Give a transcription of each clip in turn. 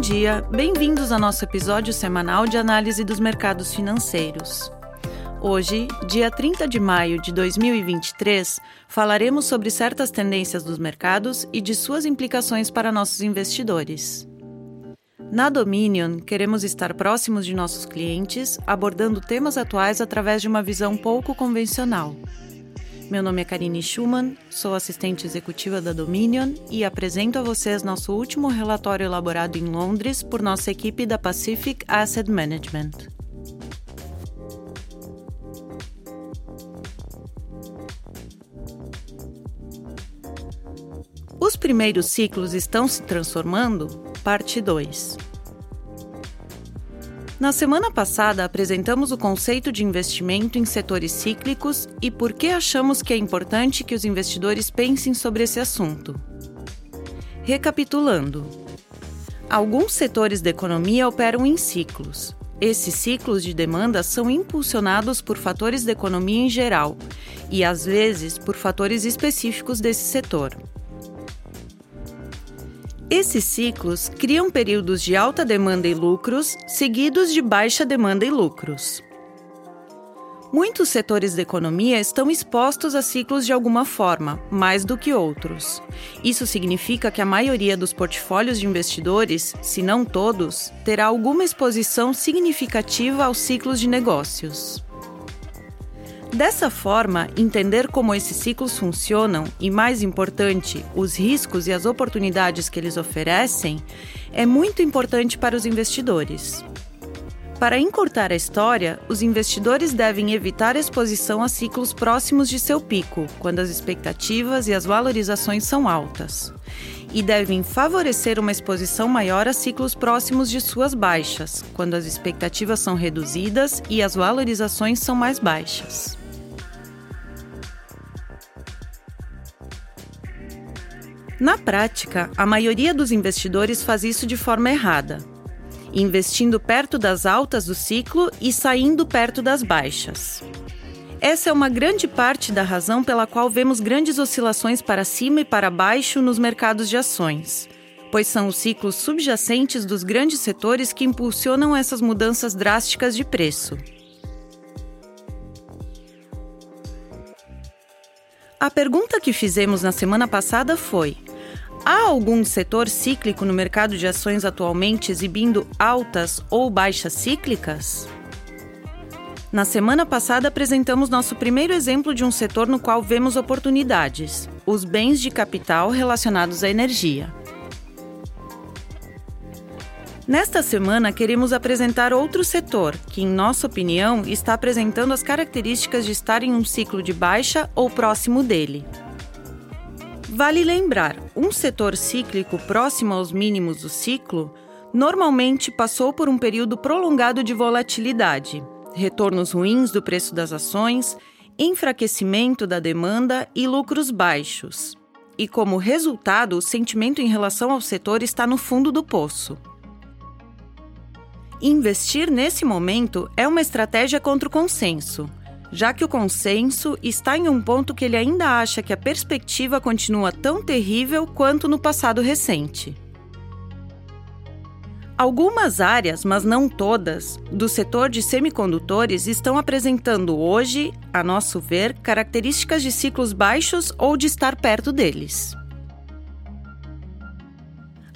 Bom dia, bem-vindos ao nosso episódio semanal de análise dos mercados financeiros. Hoje, dia 30 de maio de 2023, falaremos sobre certas tendências dos mercados e de suas implicações para nossos investidores. Na Dominion, queremos estar próximos de nossos clientes, abordando temas atuais através de uma visão pouco convencional. Meu nome é Karine Schumann, sou assistente executiva da Dominion e apresento a vocês nosso último relatório elaborado em Londres por nossa equipe da Pacific Asset Management. Os primeiros ciclos estão se transformando? Parte 2. Na semana passada, apresentamos o conceito de investimento em setores cíclicos e por que achamos que é importante que os investidores pensem sobre esse assunto. Recapitulando: alguns setores da economia operam em ciclos. Esses ciclos de demanda são impulsionados por fatores da economia em geral e, às vezes, por fatores específicos desse setor. Esses ciclos criam períodos de alta demanda e lucros, seguidos de baixa demanda e lucros. Muitos setores da economia estão expostos a ciclos de alguma forma, mais do que outros. Isso significa que a maioria dos portfólios de investidores, se não todos, terá alguma exposição significativa aos ciclos de negócios. Dessa forma, entender como esses ciclos funcionam e, mais importante, os riscos e as oportunidades que eles oferecem é muito importante para os investidores. Para encurtar a história, os investidores devem evitar exposição a ciclos próximos de seu pico, quando as expectativas e as valorizações são altas, e devem favorecer uma exposição maior a ciclos próximos de suas baixas, quando as expectativas são reduzidas e as valorizações são mais baixas. Na prática, a maioria dos investidores faz isso de forma errada, investindo perto das altas do ciclo e saindo perto das baixas. Essa é uma grande parte da razão pela qual vemos grandes oscilações para cima e para baixo nos mercados de ações, pois são os ciclos subjacentes dos grandes setores que impulsionam essas mudanças drásticas de preço. A pergunta que fizemos na semana passada foi: Há algum setor cíclico no mercado de ações atualmente exibindo altas ou baixas cíclicas? Na semana passada apresentamos nosso primeiro exemplo de um setor no qual vemos oportunidades: os bens de capital relacionados à energia. Nesta semana, queremos apresentar outro setor que, em nossa opinião, está apresentando as características de estar em um ciclo de baixa ou próximo dele. Vale lembrar, um setor cíclico próximo aos mínimos do ciclo normalmente passou por um período prolongado de volatilidade, retornos ruins do preço das ações, enfraquecimento da demanda e lucros baixos. E como resultado, o sentimento em relação ao setor está no fundo do poço. Investir nesse momento é uma estratégia contra o consenso já que o consenso está em um ponto que ele ainda acha que a perspectiva continua tão terrível quanto no passado recente. Algumas áreas, mas não todas, do setor de semicondutores estão apresentando hoje, a nosso ver, características de ciclos baixos ou de estar perto deles.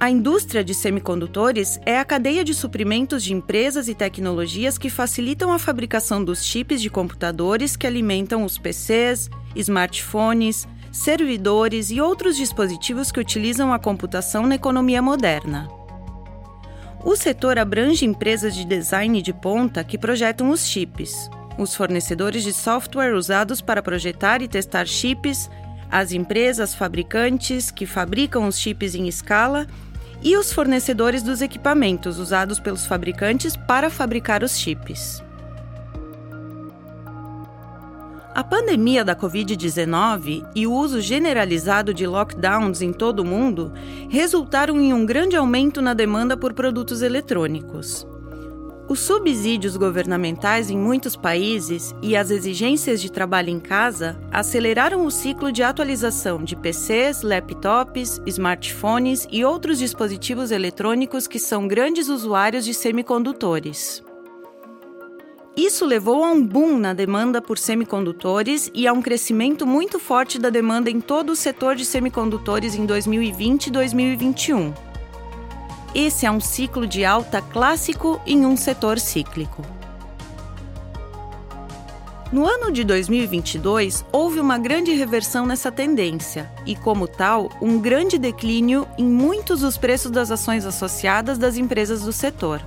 A indústria de semicondutores é a cadeia de suprimentos de empresas e tecnologias que facilitam a fabricação dos chips de computadores que alimentam os PCs, smartphones, servidores e outros dispositivos que utilizam a computação na economia moderna. O setor abrange empresas de design de ponta que projetam os chips, os fornecedores de software usados para projetar e testar chips, as empresas fabricantes que fabricam os chips em escala e os fornecedores dos equipamentos usados pelos fabricantes para fabricar os chips. A pandemia da Covid-19 e o uso generalizado de lockdowns em todo o mundo resultaram em um grande aumento na demanda por produtos eletrônicos. Os subsídios governamentais em muitos países e as exigências de trabalho em casa aceleraram o ciclo de atualização de PCs, laptops, smartphones e outros dispositivos eletrônicos que são grandes usuários de semicondutores. Isso levou a um boom na demanda por semicondutores e a um crescimento muito forte da demanda em todo o setor de semicondutores em 2020 e 2021. Esse é um ciclo de alta clássico em um setor cíclico. No ano de 2022, houve uma grande reversão nessa tendência e, como tal, um grande declínio em muitos dos preços das ações associadas das empresas do setor.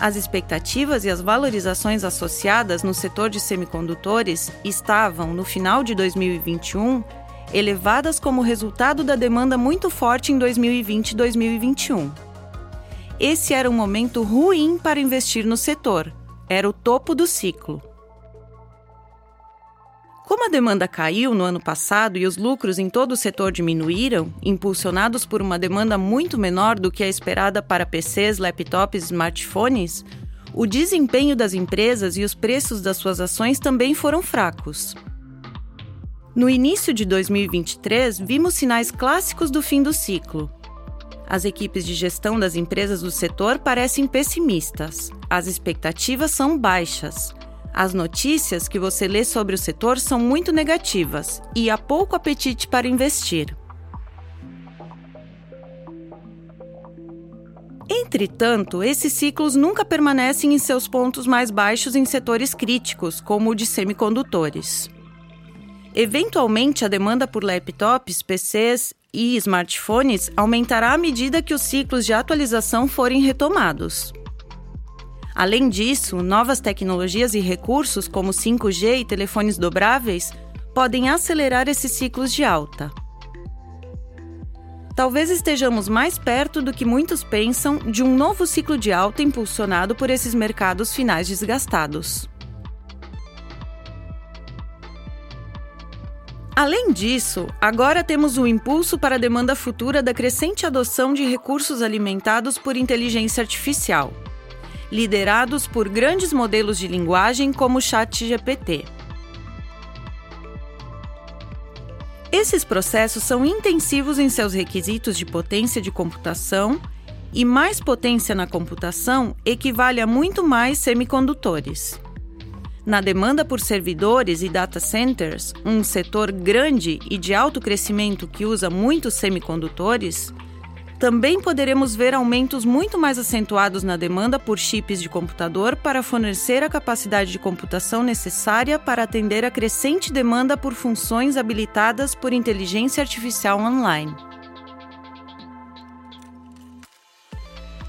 As expectativas e as valorizações associadas no setor de semicondutores estavam, no final de 2021, elevadas como resultado da demanda muito forte em 2020 e 2021. Esse era um momento ruim para investir no setor, era o topo do ciclo. Como a demanda caiu no ano passado e os lucros em todo o setor diminuíram, impulsionados por uma demanda muito menor do que a esperada para PCs, laptops e smartphones, o desempenho das empresas e os preços das suas ações também foram fracos. No início de 2023, vimos sinais clássicos do fim do ciclo. As equipes de gestão das empresas do setor parecem pessimistas. As expectativas são baixas. As notícias que você lê sobre o setor são muito negativas e há pouco apetite para investir. Entretanto, esses ciclos nunca permanecem em seus pontos mais baixos em setores críticos, como o de semicondutores. Eventualmente, a demanda por laptops, PCs e smartphones aumentará à medida que os ciclos de atualização forem retomados. Além disso, novas tecnologias e recursos como 5G e telefones dobráveis podem acelerar esses ciclos de alta. Talvez estejamos mais perto do que muitos pensam de um novo ciclo de alta impulsionado por esses mercados finais desgastados. Além disso, agora temos o impulso para a demanda futura da crescente adoção de recursos alimentados por inteligência artificial, liderados por grandes modelos de linguagem como o ChatGPT. Esses processos são intensivos em seus requisitos de potência de computação, e mais potência na computação equivale a muito mais semicondutores. Na demanda por servidores e data centers, um setor grande e de alto crescimento que usa muitos semicondutores, também poderemos ver aumentos muito mais acentuados na demanda por chips de computador para fornecer a capacidade de computação necessária para atender a crescente demanda por funções habilitadas por inteligência artificial online.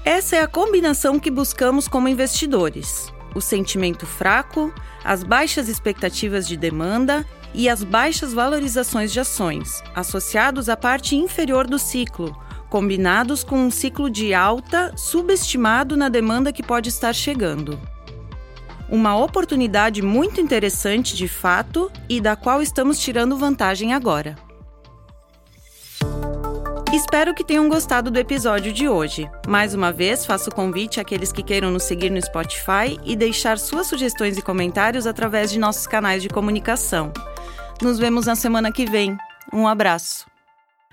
Essa é a combinação que buscamos como investidores o sentimento fraco, as baixas expectativas de demanda e as baixas valorizações de ações, associados à parte inferior do ciclo, combinados com um ciclo de alta subestimado na demanda que pode estar chegando. Uma oportunidade muito interessante de fato e da qual estamos tirando vantagem agora. Espero que tenham gostado do episódio de hoje. Mais uma vez, faço convite àqueles que queiram nos seguir no Spotify e deixar suas sugestões e comentários através de nossos canais de comunicação. Nos vemos na semana que vem. Um abraço.